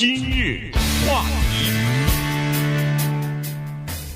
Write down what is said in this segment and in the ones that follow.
今日话题，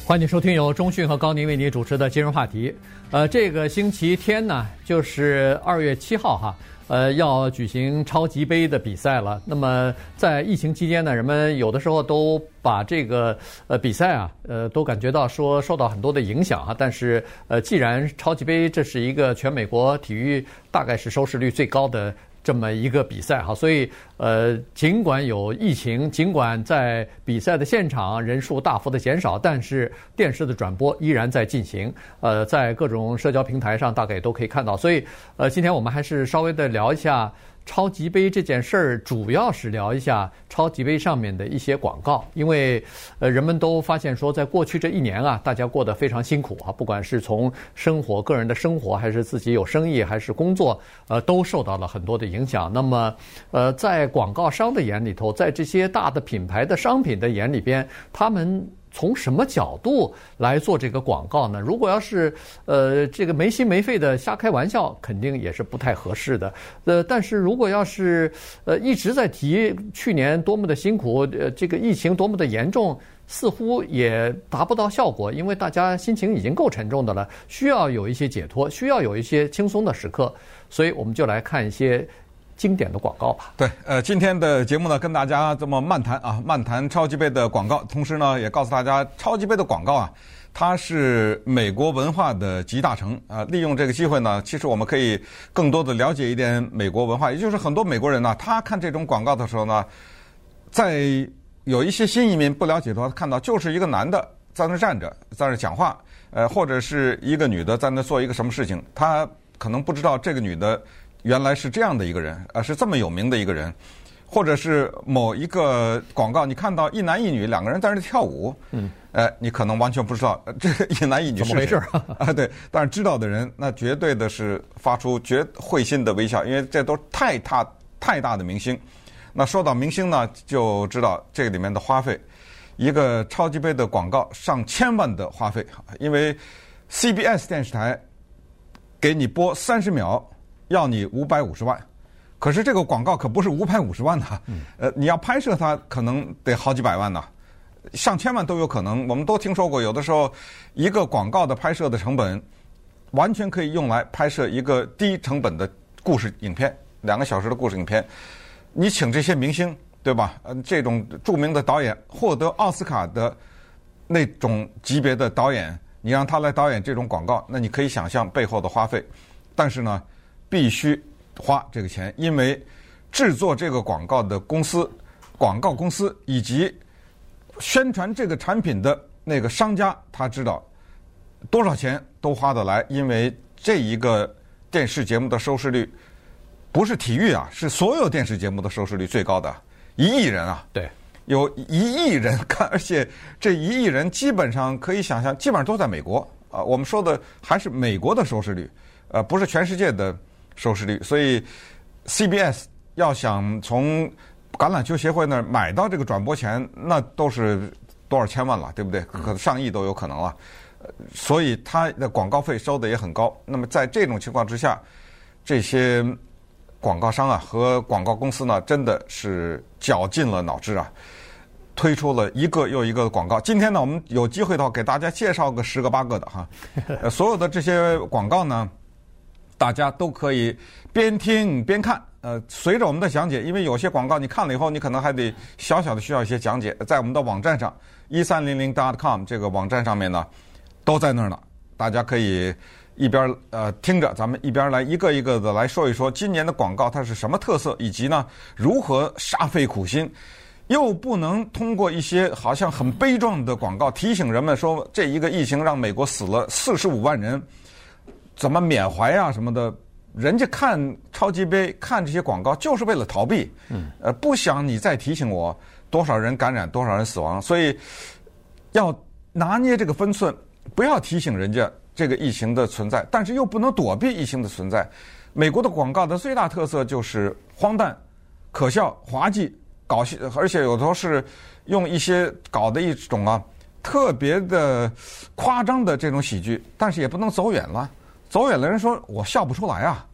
欢迎收听由中讯和高宁为您主持的今日话题。呃，这个星期天呢，就是二月七号哈。呃，要举行超级杯的比赛了。那么在疫情期间呢，人们有的时候都把这个呃比赛啊，呃，都感觉到说受到很多的影响啊。但是呃，既然超级杯这是一个全美国体育大概是收视率最高的。这么一个比赛哈，所以呃，尽管有疫情，尽管在比赛的现场人数大幅的减少，但是电视的转播依然在进行。呃，在各种社交平台上，大概也都可以看到。所以呃，今天我们还是稍微的聊一下。超级杯这件事儿，主要是聊一下超级杯上面的一些广告，因为呃，人们都发现说，在过去这一年啊，大家过得非常辛苦啊，不管是从生活、个人的生活，还是自己有生意，还是工作，呃，都受到了很多的影响。那么，呃，在广告商的眼里头，在这些大的品牌的商品的眼里边，他们。从什么角度来做这个广告呢？如果要是呃这个没心没肺的瞎开玩笑，肯定也是不太合适的。呃，但是如果要是呃一直在提去年多么的辛苦，呃这个疫情多么的严重，似乎也达不到效果，因为大家心情已经够沉重的了，需要有一些解脱，需要有一些轻松的时刻，所以我们就来看一些。经典的广告吧。对，呃，今天的节目呢，跟大家这么漫谈啊，漫谈超级杯的广告，同时呢，也告诉大家，超级杯的广告啊，它是美国文化的集大成啊。利用这个机会呢，其实我们可以更多的了解一点美国文化。也就是很多美国人呢，他看这种广告的时候呢，在有一些新移民不了解的话，看到就是一个男的在那站着，在那讲话，呃，或者是一个女的在那做一个什么事情，他可能不知道这个女的。原来是这样的一个人，呃，是这么有名的一个人，或者是某一个广告，你看到一男一女两个人在那跳舞，嗯，呃，你可能完全不知道这 一男一女是怎么回事啊？对，但是知道的人，那绝对的是发出绝会心的微笑，因为这都太大太大的明星。那说到明星呢，就知道这个里面的花费，一个超级杯的广告上千万的花费，因为 CBS 电视台给你播三十秒。要你五百五十万，可是这个广告可不是五百五十万呐，呃，你要拍摄它可能得好几百万呐，上千万都有可能。我们都听说过，有的时候一个广告的拍摄的成本，完全可以用来拍摄一个低成本的故事影片，两个小时的故事影片。你请这些明星，对吧？呃，这种著名的导演，获得奥斯卡的那种级别的导演，你让他来导演这种广告，那你可以想象背后的花费。但是呢，必须花这个钱，因为制作这个广告的公司、广告公司以及宣传这个产品的那个商家，他知道多少钱都花得来，因为这一个电视节目的收视率不是体育啊，是所有电视节目的收视率最高的，一亿人啊，对，有一亿人看，而且这一亿人基本上可以想象，基本上都在美国啊。我们说的还是美国的收视率，呃，不是全世界的。收视率，所以 CBS 要想从橄榄球协会那儿买到这个转播权，那都是多少千万了，对不对？可能上亿都有可能了。所以它的广告费收的也很高。那么在这种情况之下，这些广告商啊和广告公司呢，真的是绞尽了脑汁啊，推出了一个又一个的广告。今天呢，我们有机会的话，给大家介绍个十个八个的哈。所有的这些广告呢。大家都可以边听边看，呃，随着我们的讲解，因为有些广告你看了以后，你可能还得小小的需要一些讲解，在我们的网站上一三零零 dot com 这个网站上面呢，都在那儿呢。大家可以一边呃听着，咱们一边来一个一个的来说一说今年的广告它是什么特色，以及呢如何煞费苦心，又不能通过一些好像很悲壮的广告提醒人们说这一个疫情让美国死了四十五万人。怎么缅怀啊什么的？人家看超级杯，看这些广告，就是为了逃避。嗯。呃，不想你再提醒我多少人感染，多少人死亡，所以要拿捏这个分寸，不要提醒人家这个疫情的存在，但是又不能躲避疫情的存在。美国的广告的最大特色就是荒诞、可笑、滑稽、搞笑，而且有时候是用一些搞的一种啊特别的夸张的这种喜剧，但是也不能走远了。走远的人说：“我笑不出来啊，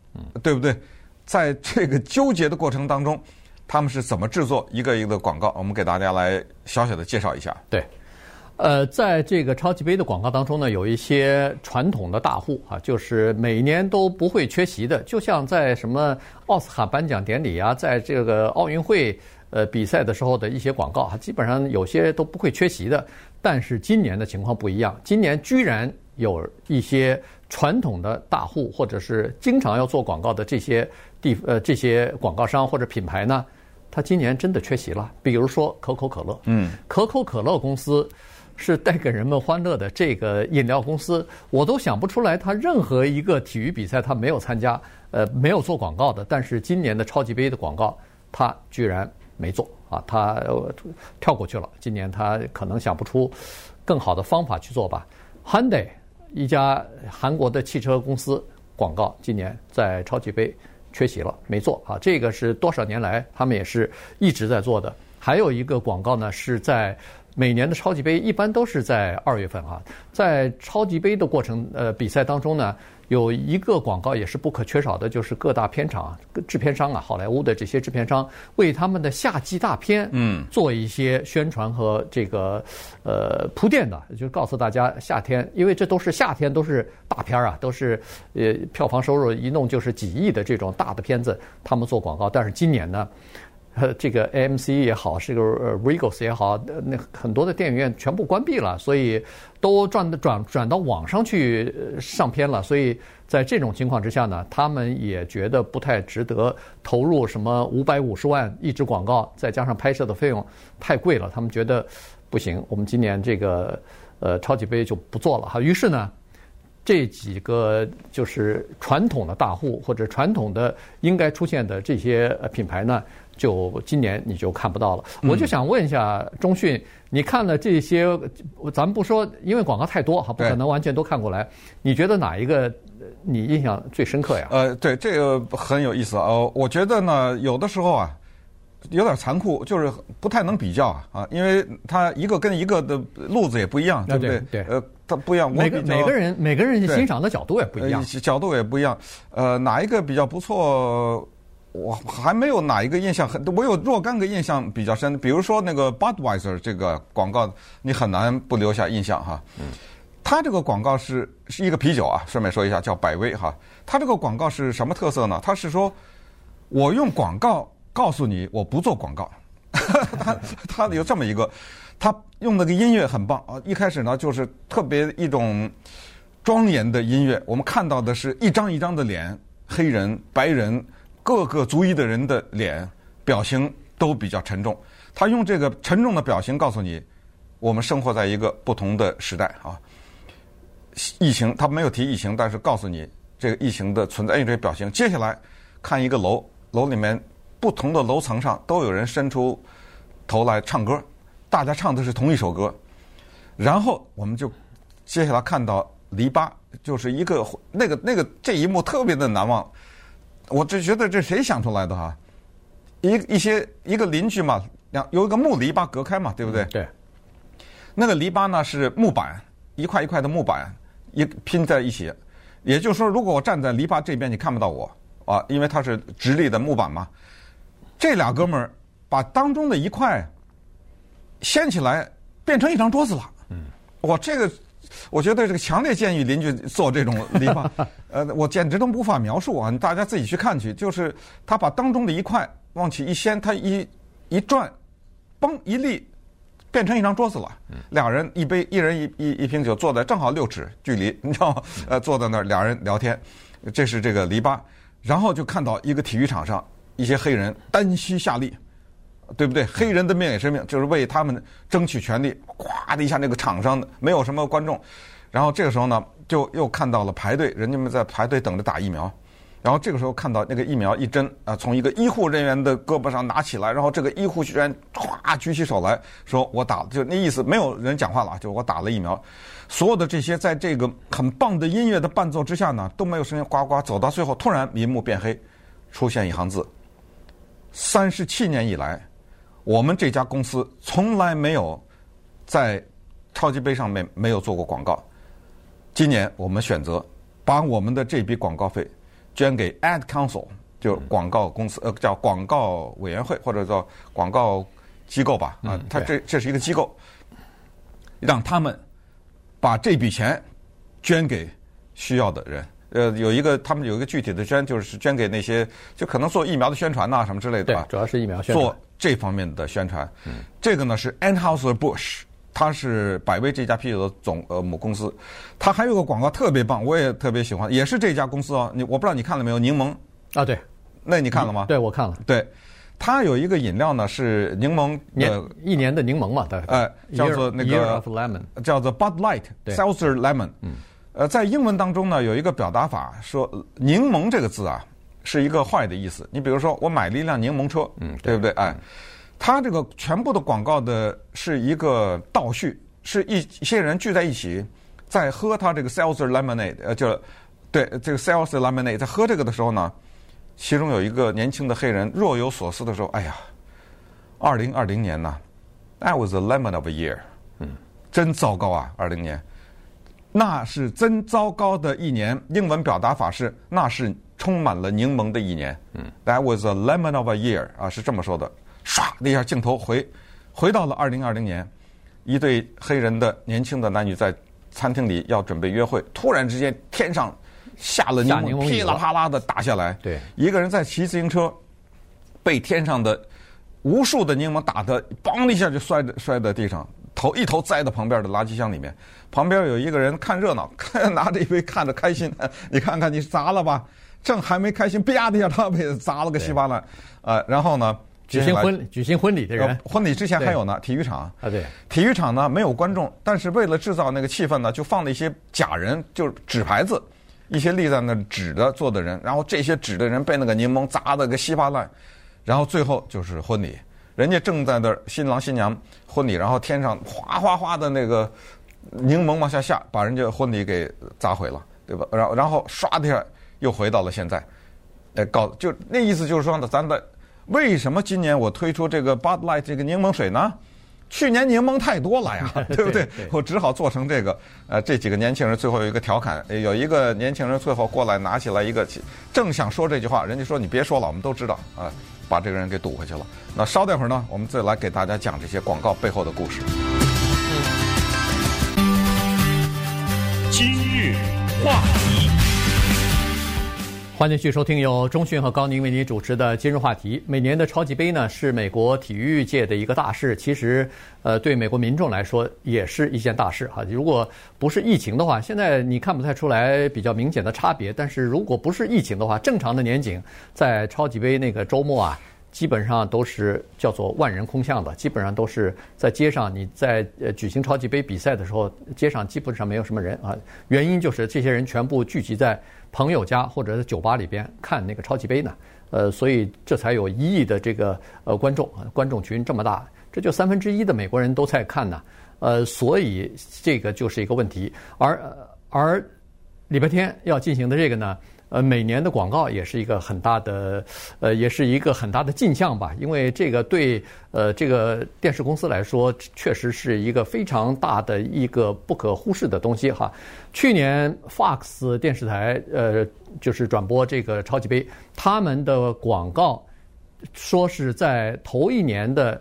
对不对？”在这个纠结的过程当中，他们是怎么制作一个一个的广告？我们给大家来小小的介绍一下。对。呃，在这个超级杯的广告当中呢，有一些传统的大户啊，就是每年都不会缺席的，就像在什么奥斯卡颁奖典礼啊，在这个奥运会呃比赛的时候的一些广告啊，基本上有些都不会缺席的。但是今年的情况不一样，今年居然有一些传统的大户或者是经常要做广告的这些地呃这些广告商或者品牌呢，他今年真的缺席了。比如说可口可乐，嗯，可口可乐公司。是带给人们欢乐的这个饮料公司，我都想不出来，它任何一个体育比赛它没有参加，呃，没有做广告的。但是今年的超级杯的广告，它居然没做啊，它跳过去了。今年它可能想不出更好的方法去做吧。Hyundai 一家韩国的汽车公司广告，今年在超级杯缺席了，没做啊。这个是多少年来他们也是一直在做的。还有一个广告呢，是在。每年的超级杯一般都是在二月份啊，在超级杯的过程呃比赛当中呢，有一个广告也是不可缺少的，就是各大片场、制片商啊，好莱坞的这些制片商为他们的夏季大片嗯做一些宣传和这个呃铺垫的，就告诉大家夏天，因为这都是夏天都是大片啊，都是呃票房收入一弄就是几亿的这种大的片子，他们做广告，但是今年呢。呃，这个 AMC 也好，是个呃 Regals 也好，那很多的电影院全部关闭了，所以都转转转到网上去上片了。所以在这种情况之下呢，他们也觉得不太值得投入什么五百五十万一支广告，再加上拍摄的费用太贵了，他们觉得不行。我们今年这个呃超级杯就不做了哈。于是呢，这几个就是传统的大户或者传统的应该出现的这些品牌呢。就今年你就看不到了，我就想问一下中讯，你看了这些，咱们不说，因为广告太多哈，不可能完全都看过来。你觉得哪一个你印象最深刻呀？呃，对，这个很有意思啊。我觉得呢，有的时候啊，有点残酷，就是不太能比较啊，啊，因为它一个跟一个的路子也不一样，对不对？对，呃，它不一样。每个每个人每个人欣赏的角度也不一样，角度也不一样。呃，哪一个比较不错？我还没有哪一个印象很，我有若干个印象比较深，比如说那个 Budweiser 这个广告，你很难不留下印象哈。嗯。它这个广告是是一个啤酒啊，顺便说一下叫百威哈。它这个广告是什么特色呢？它是说，我用广告告诉你我不做广告。它它有这么一个，它用那个音乐很棒啊。一开始呢就是特别一种庄严的音乐，我们看到的是一张一张的脸，黑人、白人。各个族裔的人的脸表情都比较沉重，他用这个沉重的表情告诉你，我们生活在一个不同的时代啊。疫情，他没有提疫情，但是告诉你这个疫情的存在，用这表情。接下来看一个楼，楼里面不同的楼层上都有人伸出头来唱歌，大家唱的是同一首歌。然后我们就接下来看到篱笆，就是一个那个那个这一幕特别的难忘。我就觉得这谁想出来的哈？一一些一个邻居嘛，两有一个木篱笆隔开嘛，对不对？对。那个篱笆呢是木板，一块一块的木板一拼在一起。也就是说，如果我站在篱笆这边，你看不到我啊，因为它是直立的木板嘛。这俩哥们儿把当中的一块掀起来，变成一张桌子了。嗯。哇，这个。我觉得这个强烈建议邻居做这种篱笆，呃，我简直都无法描述啊！大家自己去看去，就是他把当中的一块往起一掀，他一一转，嘣一立，变成一张桌子了。俩人一杯，一人一一一瓶酒，坐在正好六尺距离，你知道吗？呃，坐在那儿俩人聊天，这是这个篱笆，然后就看到一个体育场上一些黑人单膝下立。对不对？黑人的命也是命，就是为他们争取权利。咵的一下，那个场上没有什么观众，然后这个时候呢，就又看到了排队，人家们在排队等着打疫苗。然后这个时候看到那个疫苗一针啊，从一个医护人员的胳膊上拿起来，然后这个医护人员唰举起手来说：“我打了。”就那意思，没有人讲话了，就我打了疫苗。所有的这些在这个很棒的音乐的伴奏之下呢，都没有声音，呱呱走到最后，突然银幕变黑，出现一行字：“三十七年以来。”我们这家公司从来没有在超级杯上面没有做过广告。今年我们选择把我们的这笔广告费捐给 Ad Council，就广告公司呃叫广告委员会或者叫广告机构吧啊，它这这是一个机构，让他们把这笔钱捐给需要的人。呃，有一个他们有一个具体的捐，就是捐给那些就可能做疫苗的宣传呐、啊、什么之类的吧。主要是疫苗宣传。做这方面的宣传。嗯。这个呢是 Anheuser-Busch，它是百威这家啤酒的总呃母公司。它还有个广告特别棒，我也特别喜欢，也是这家公司哦。你我不知道你看了没有？柠檬。啊，对。那你看了吗？嗯、对，我看了。对。它有一个饮料呢是柠檬年一年的柠檬嘛，对。呃，叫做那个叫做 Bud Light，Seltzer Lemon。嗯。呃，在英文当中呢，有一个表达法说“柠檬”这个字啊，是一个坏的意思。你比如说，我买了一辆柠檬车，嗯，对不对？哎，它这个全部的广告的是一个倒叙，是一一些人聚在一起在喝它这个 Seltzer Lemonade，呃，就对这个 Seltzer Lemonade，在喝这个的时候呢，其中有一个年轻的黑人若有所思的说：“哎呀，二零二零年呐，That was a lemon of a year，嗯，真糟糕啊，二零年。”那是真糟糕的一年。英文表达法是那是充满了柠檬的一年。嗯，That was a lemon of a year 啊，是这么说的。唰的一下镜头回回到了二零二零年，一对黑人的年轻的男女在餐厅里要准备约会，突然之间天上下了柠檬，噼里啪啦的打下来。对，一个人在骑自行车，被天上的无数的柠檬打的梆的一下就摔在摔在地上。头一头栽到旁边的垃圾箱里面，旁边有一个人看热闹，看 拿着一杯看着开心。你看看你砸了吧，正还没开心，啪的一下他被砸了个稀巴烂。呃，然后呢，举行婚举行婚礼的人，婚礼之前还有呢，体育场啊，对，体育场呢没有观众，但是为了制造那个气氛呢，就放了一些假人，就是纸牌子，一些立在那纸的做的人，然后这些纸的人被那个柠檬砸的个稀巴烂，然后最后就是婚礼。人家正在那儿，新郎新娘婚礼，然后天上哗哗哗的那个柠檬往下下，把人家婚礼给砸毁了，对吧？然后然后唰的一下又回到了现在，哎，搞就那意思就是说呢，咱的为什么今年我推出这个 Bud Light 这个柠檬水呢？去年柠檬太多了呀，对不对？我只好做成这个。呃，这几个年轻人最后有一个调侃，有一个年轻人最后过来拿起来一个，正想说这句话，人家说你别说了，我们都知道啊。把这个人给堵回去了。那稍待会儿呢，我们再来给大家讲这些广告背后的故事。今日话题，欢迎继续收听由中讯和高宁为您主持的《今日话题》。每年的超级杯呢，是美国体育界的一个大事。其实，呃，对美国民众来说，也是一件大事哈。如果不是疫情的话，现在你看不太出来比较明显的差别。但是如果不是疫情的话，正常的年景，在超级杯那个周末啊。基本上都是叫做万人空巷的，基本上都是在街上。你在呃举行超级杯比赛的时候，街上基本上没有什么人啊。原因就是这些人全部聚集在朋友家或者是酒吧里边看那个超级杯呢。呃，所以这才有一亿的这个呃观众，观众群这么大，这就三分之一的美国人都在看呢。呃，所以这个就是一个问题。而而礼拜天要进行的这个呢？呃，每年的广告也是一个很大的，呃，也是一个很大的进项吧。因为这个对呃这个电视公司来说，确实是一个非常大的一个不可忽视的东西哈。去年 Fox 电视台呃就是转播这个超级杯，他们的广告说是在头一年的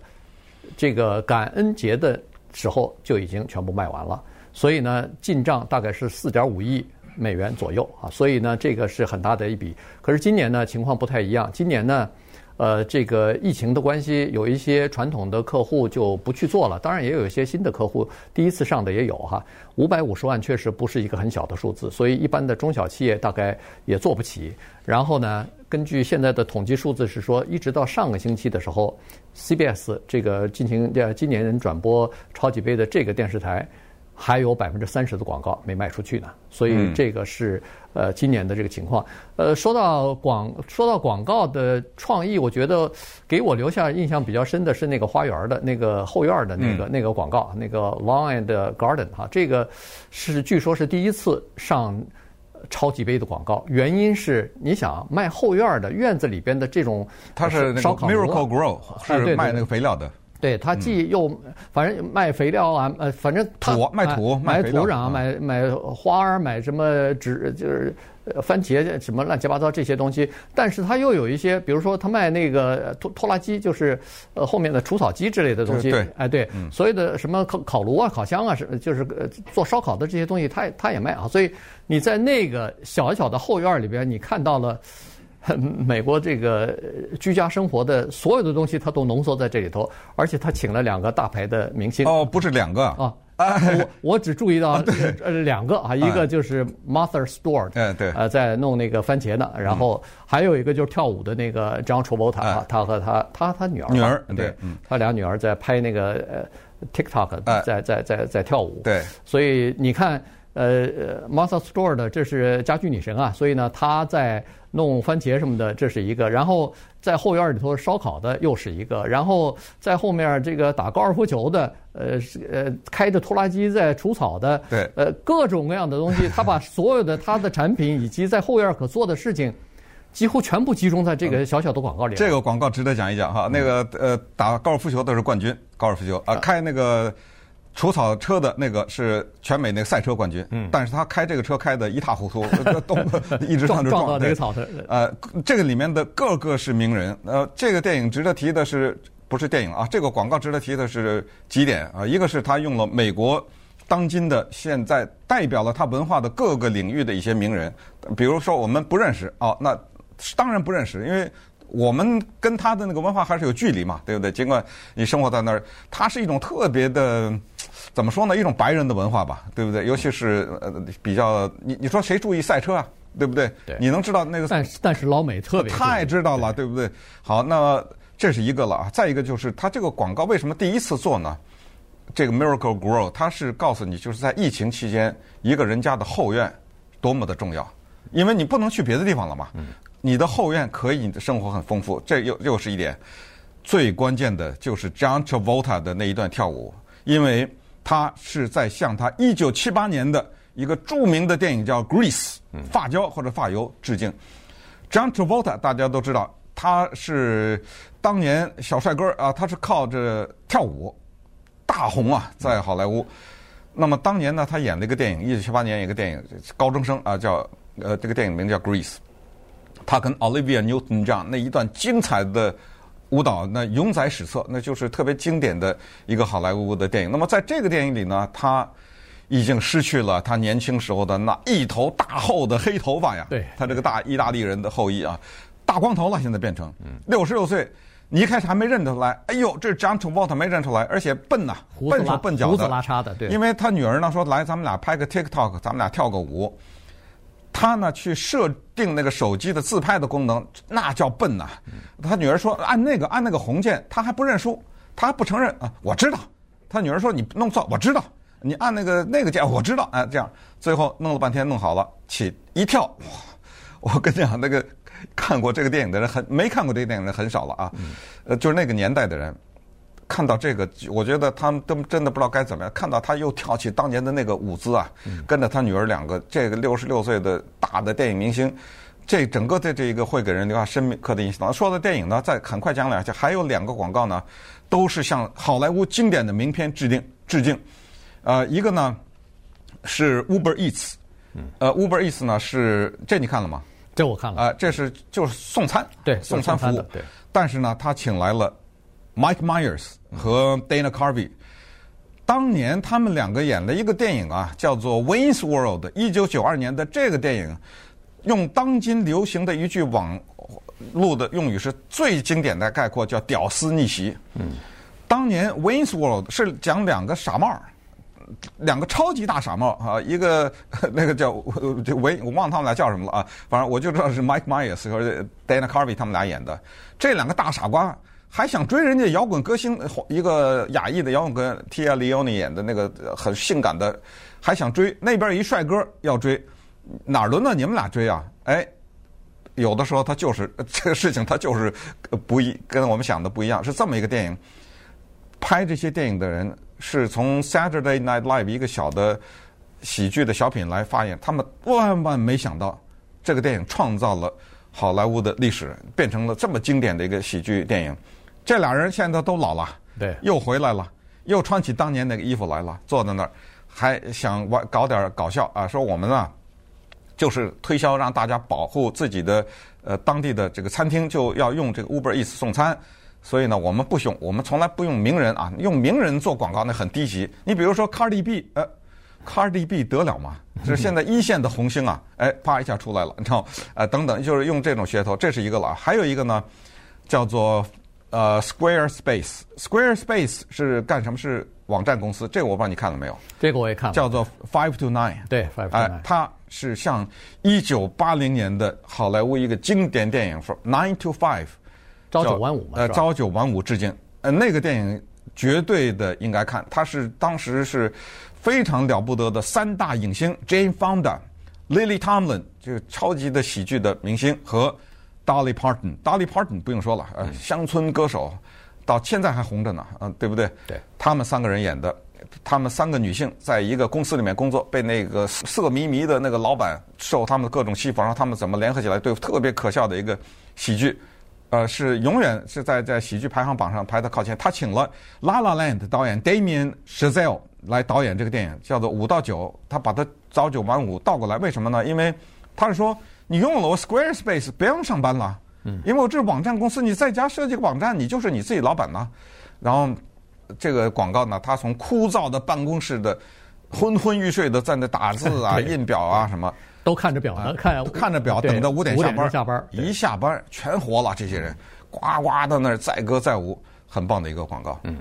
这个感恩节的时候就已经全部卖完了，所以呢进账大概是四点五亿。美元左右啊，所以呢，这个是很大的一笔。可是今年呢，情况不太一样。今年呢，呃，这个疫情的关系，有一些传统的客户就不去做了。当然，也有一些新的客户第一次上的也有哈。五百五十万确实不是一个很小的数字，所以一般的中小企业大概也做不起。然后呢，根据现在的统计数字是说，一直到上个星期的时候，CBS 这个进行这今年转播超级杯的这个电视台。还有百分之三十的广告没卖出去呢，所以这个是呃今年的这个情况。呃，说到广说到广告的创意，我觉得给我留下印象比较深的是那个花园的那个后院的那个那个广告，那个 Lawn and Garden 哈，这个是据说是第一次上超级杯的广告。原因是你想卖后院的院子里边的这种，它是那个 Miracle Grow 是卖那个肥料的。对他既又反正卖肥料啊，呃，反正他土卖土买卖土壤，啊买买花儿，买什么植就是呃番茄什么乱七八糟这些东西。但是他又有一些，比如说他卖那个呃拖拖拉机，就是呃后面的除草机之类的东西。对哎对，所有的什么烤烤炉啊、烤箱啊，是就是呃做烧烤的这些东西，他也他也卖啊。所以你在那个小小的后院里边，你看到了。美国这个呃居家生活的所有的东西，他都浓缩在这里头，而且他请了两个大牌的明星。哦，不是两个。啊。哎我我只注意到 呃两个啊，一个就是 Martha Stewart，哎对。呃，在弄那个番茄呢，然后还有一个就是跳舞的那个 John Travolta 啊。哎，他和他他他女儿女儿对他俩女儿在拍那个呃 TikTok，哎。在在在在跳舞，对。所以你看，呃呃，Martha Stewart 的这是家居女神啊，所以呢，她在弄番茄什么的，这是一个；然后在后院里头烧烤的又是一个；然后在后面这个打高尔夫球的，呃呃开着拖拉机在除草的，对呃各种各样的东西，他把所有的他的产品以及在后院可做的事情，几乎全部集中在这个小小的广告里。这个广告值得讲一讲哈。那个呃，打高尔夫球的是冠军，高尔夫球啊，开那个除草车的那个是全美那个赛车冠军。嗯，但是他开这个车开的一塌糊涂，都 一直上就撞到那个草车。呃，这个里面的个个是名人。呃，这个电影值得提的是，不是电影啊？这个广告值得提的是几点啊？一个是他用了美国当今的现在代表了他文化的各个领域的一些名人，比如说我们不认识哦，那当然不认识，因为我们跟他的那个文化还是有距离嘛，对不对？尽管你生活在那儿，它是一种特别的，怎么说呢？一种白人的文化吧，对不对？尤其是呃比较，你你说谁注意赛车啊？对不对？对你能知道那个？但是但是老美特别太知道了，对不对？好，那这是一个了啊。再一个就是，他这个广告为什么第一次做呢？这个 Miracle Grow，它是告诉你，就是在疫情期间，一个人家的后院多么的重要，因为你不能去别的地方了嘛。你的后院可以，你的生活很丰富，这又又是一点。最关键的就是 John Travolta 的那一段跳舞，因为他是在向他一九七八年的一个著名的电影叫《Grease》发胶或者发油致敬。John Travolta 大家都知道，他是当年小帅哥啊，他是靠着跳舞大红啊，在好莱坞。那么当年呢，他演了一个电影，一九七八年一个电影，高中生啊，叫呃这个电影名叫《Grease》。他跟 Olivia Newton-John 那一段精彩的舞蹈，那永载史册，那就是特别经典的一个好莱坞的电影。那么在这个电影里呢，他已经失去了他年轻时候的那一头大厚的黑头发呀。对，他这个大意大利人的后裔啊，大光头了，现在变成六十六岁。你一开始还没认出来，哎呦，这是 John Travolta 没认出来，而且笨呐、啊，笨手笨脚的，胡子拉碴的，对。因为他女儿呢说，来，咱们俩拍个 TikTok，咱们俩跳个舞。他呢去设定那个手机的自拍的功能，那叫笨呐、他女儿说按那个按那个红键，他还不认输，他还不承认啊。我知道，他女儿说你弄错，我知道，你按那个那个键，我知道。哎，这样最后弄了半天弄好了，起一跳，我跟你讲，那个看过这个电影的人很没看过这个电影的人很少了啊。呃，就是那个年代的人。看到这个，我觉得他们都真的不知道该怎么样。看到他又跳起当年的那个舞姿啊，跟着他女儿两个，这个六十六岁的大的电影明星，这整个的这一个会给人留下深刻的印象。说到电影呢，再很快讲两句，还有两个广告呢，都是向好莱坞经典的名片致敬致敬。呃，一个呢是 Uber Eats，呃，Uber Eats 呢是这你看了吗？这我看了。啊，这是就是送餐，对，送餐服务。对。但是呢，他请来了 Mike Myers 和 Dana Carvey，当年他们两个演了一个电影啊，叫做《Wayne's World》，一九九二年的这个电影，用当今流行的一句网络的用语是最经典的概括，叫“屌丝逆袭”。嗯，当年《Wayne's World》是讲两个傻帽，两个超级大傻帽啊，一个 那个叫这维，我忘了他们俩叫什么了啊，反正我就知道是 Mike Myers 和 Dana Carvey 他们俩演的，这两个大傻瓜。还想追人家摇滚歌星，一个亚裔的摇滚歌 Tia Leoni 演的那个很性感的，还想追那边一帅哥要追，哪轮到你们俩追啊？哎，有的时候他就是这个事情，他就是不一跟我们想的不一样，是这么一个电影。拍这些电影的人是从 Saturday Night Live 一个小的喜剧的小品来发言，他们万万没想到这个电影创造了好莱坞的历史，变成了这么经典的一个喜剧电影。这俩人现在都老了，对，又回来了，又穿起当年那个衣服来了，坐在那儿，还想玩搞点搞笑啊，说我们啊，就是推销让大家保护自己的呃当地的这个餐厅，就要用这个 Uber Eats 送餐，所以呢，我们不用，我们从来不用名人啊，用名人做广告那很低级。你比如说 Cardi B，呃，Cardi B 得了吗？就是现在一线的红星啊，哎，啪一下出来了，你知道，呃，等等，就是用这种噱头，这是一个了。还有一个呢，叫做呃 Squarespace，Squarespace 是干什么？是网站公司。这个我不知道你看了没有？这个我也看了。叫做 Five to Nine。对，Five to Nine。哎，它是向一九八零年的好莱坞一个经典电影说 Nine to Five，朝九晚五嘛，呃，朝九晚五致敬。呃，那个电影绝对的应该看，它是当时是。非常了不得的三大影星 Jane Fonda、Lily Tomlin，这个超级的喜剧的明星和 Dolly Parton。Dolly Parton 不用说了，呃，乡村歌手，到现在还红着呢，嗯，对不对？对。他们三个人演的，他们三个女性在一个公司里面工作，被那个色迷迷的那个老板受他们的各种欺负，然后他们怎么联合起来对付，特别可笑的一个喜剧。呃，是永远是在在喜剧排行榜上排得靠前。他请了《La La Land》导演 Damien Chazelle 来导演这个电影，叫做《五到九》。他把它早九晚五倒过来，为什么呢？因为他是说，你用了我 Squarespace，不用上班了。嗯。因为我这是网站公司，你在家设计个网站，你就是你自己老板了。然后这个广告呢，他从枯燥的办公室的昏昏欲睡的在那打字啊、印表啊什么。都看着表呢，看看着表，等着五点下班。下班一下班全活了，这些人呱呱的那儿载歌载舞，很棒的一个广告。嗯，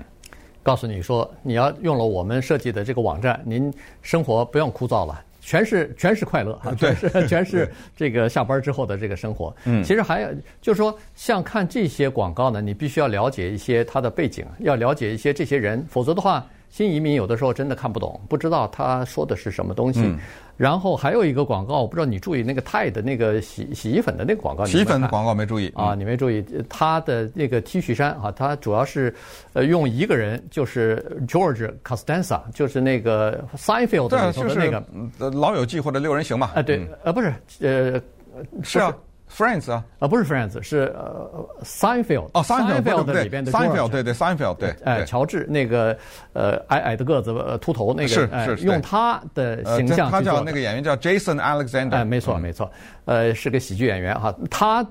告诉你说，你要用了我们设计的这个网站，您生活不用枯燥了，全是全是快乐，全是 全是这个下班之后的这个生活。嗯，其实还有就是说，像看这些广告呢，你必须要了解一些它的背景，要了解一些这些人，否则的话。新移民有的时候真的看不懂，不知道他说的是什么东西。嗯、然后还有一个广告，我不知道你注意那个泰的那个洗洗衣粉的那个广告。洗衣粉的广告没注意啊？你没注意他的那个 T 恤衫啊？他主要是呃用一个人，就是 George Costanza，就是那个 Seinfeld 里头的那个、就是、老友记或者六人行嘛？啊，对，嗯、呃，不是，呃，是啊。Friends 啊，啊不是 Friends，是呃 Seinfeld 哦 Seinfeld 里边的 Seinfeld 对对 Seinfeld 对，哎乔治那个呃矮矮的个子秃头那个是是是用他的形象，他叫那个演员叫 Jason Alexander，哎没错没错，呃是个喜剧演员哈，他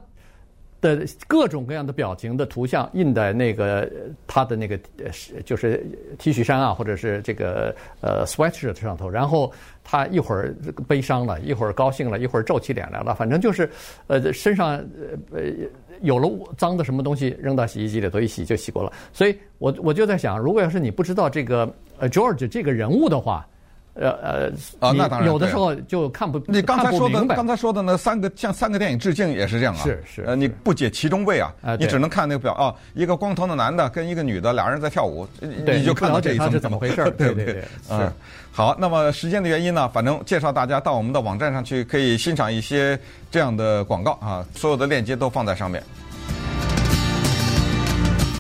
的各种各样的表情的图像印在那个他的那个就是 T 恤衫啊或者是这个呃 sweatshirt 上头，然后。他一会儿悲伤了，一会儿高兴了，一会儿皱起脸来了，反正就是，呃，身上呃有了脏的什么东西，扔到洗衣机里头一洗就洗过了。所以我我就在想，如果要是你不知道这个呃 George 这个人物的话。呃呃，啊，那当然，有的时候就看不，你刚才说的，刚才说的那三个向三个电影致敬也是这样啊，是是，呃，你不解其中味啊，你只能看那个表啊，一个光头的男的跟一个女的俩人在跳舞，你就看到这一层是怎么回事，对对？对，嗯，好，那么时间的原因呢，反正介绍大家到我们的网站上去，可以欣赏一些这样的广告啊，所有的链接都放在上面。